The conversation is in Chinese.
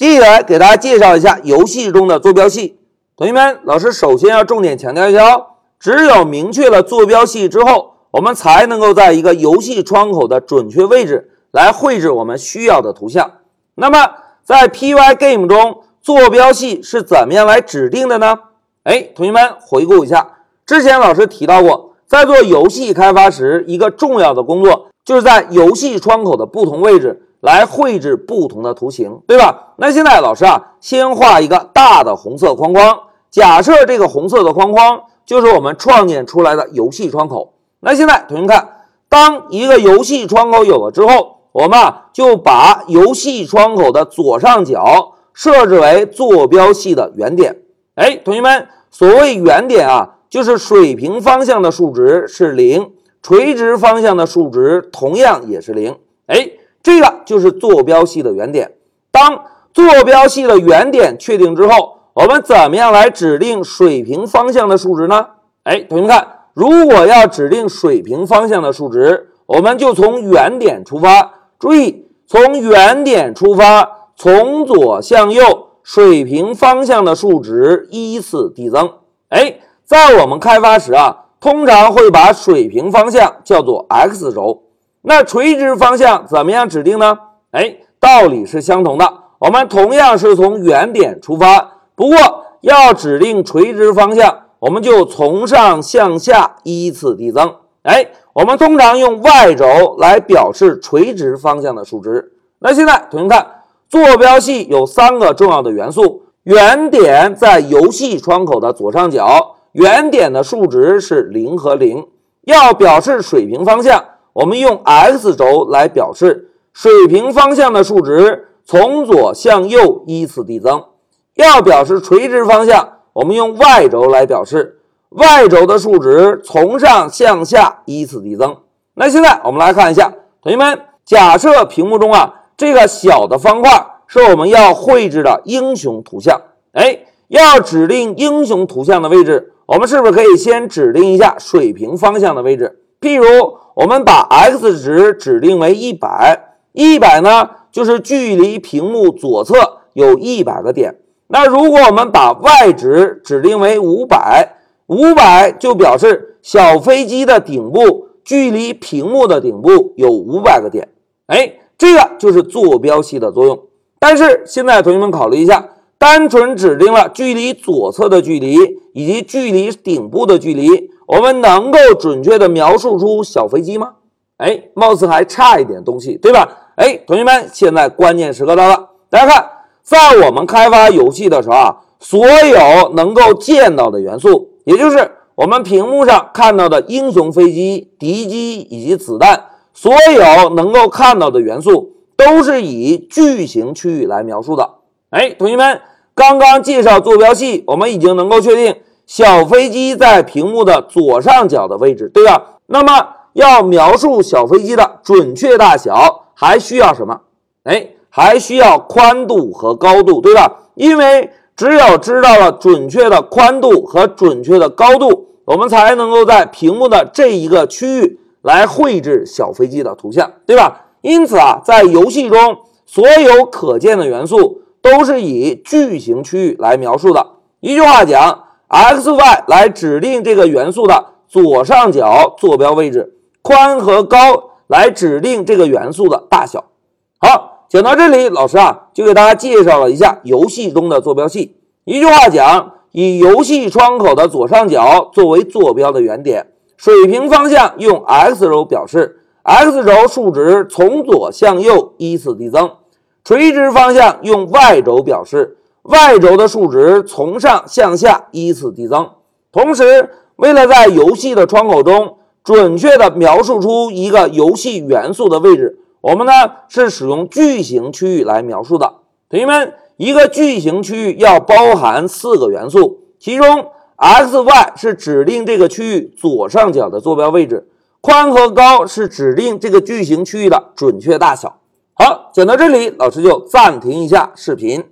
接下来给大家介绍一下游戏中的坐标系。同学们，老师首先要重点强调一下哦，只有明确了坐标系之后，我们才能够在一个游戏窗口的准确位置来绘制我们需要的图像。那么在 Pygame 中，坐标系是怎么样来指定的呢？哎，同学们回顾一下，之前老师提到过，在做游戏开发时，一个重要的工作就是在游戏窗口的不同位置。来绘制不同的图形，对吧？那现在老师啊，先画一个大的红色框框，假设这个红色的框框就是我们创建出来的游戏窗口。那现在同学们看，当一个游戏窗口有了之后，我们啊就把游戏窗口的左上角设置为坐标系的原点。哎，同学们，所谓原点啊，就是水平方向的数值是零，垂直方向的数值同样也是零。哎。这个就是坐标系的原点。当坐标系的原点确定之后，我们怎么样来指定水平方向的数值呢？哎，同学们看，如果要指定水平方向的数值，我们就从原点出发。注意，从原点出发，从左向右，水平方向的数值依次递增。哎，在我们开发时啊，通常会把水平方向叫做 x 轴。那垂直方向怎么样指定呢？哎，道理是相同的，我们同样是从原点出发，不过要指定垂直方向，我们就从上向下依次递增。哎，我们通常用 y 轴来表示垂直方向的数值。那现在同学们看，坐标系有三个重要的元素，原点在游戏窗口的左上角，原点的数值是零和零，要表示水平方向。我们用 x 轴来表示水平方向的数值从左向右依次递增。要表示垂直方向，我们用 y 轴来表示 y 轴的数值从上向下依次递增。那现在我们来看一下，同学们，假设屏幕中啊这个小的方块是我们要绘制的英雄图像。哎，要指定英雄图像的位置，我们是不是可以先指定一下水平方向的位置？譬如。我们把 x 值指定为一百，一百呢就是距离屏幕左侧有一百个点。那如果我们把 y 值指定为五百，五百就表示小飞机的顶部距离屏幕的顶部有五百个点。哎，这个就是坐标系的作用。但是现在同学们考虑一下，单纯指定了距离左侧的距离以及距离顶部的距离。我们能够准确的描述出小飞机吗？哎，貌似还差一点东西，对吧？哎，同学们，现在关键时刻到了。大家看，在我们开发游戏的时候啊，所有能够见到的元素，也就是我们屏幕上看到的英雄飞机、敌机以及子弹，所有能够看到的元素，都是以矩形区域来描述的。哎，同学们，刚刚介绍坐标系，我们已经能够确定。小飞机在屏幕的左上角的位置，对吧？那么要描述小飞机的准确大小，还需要什么？哎，还需要宽度和高度，对吧？因为只有知道了准确的宽度和准确的高度，我们才能够在屏幕的这一个区域来绘制小飞机的图像，对吧？因此啊，在游戏中，所有可见的元素都是以矩形区域来描述的。一句话讲。x、y 来指定这个元素的左上角坐标位置，宽和高来指定这个元素的大小。好，讲到这里，老师啊就给大家介绍了一下游戏中的坐标系。一句话讲，以游戏窗口的左上角作为坐标的原点，水平方向用 x 轴表示，x 轴数值从左向右依次递增；垂直方向用 y 轴表示。Y 轴的数值从上向下依次递增。同时，为了在游戏的窗口中准确的描述出一个游戏元素的位置，我们呢是使用矩形区域来描述的。同学们，一个矩形区域要包含四个元素，其中 x、y 是指定这个区域左上角的坐标位置，宽和高是指定这个矩形区域的准确大小。好，讲到这里，老师就暂停一下视频。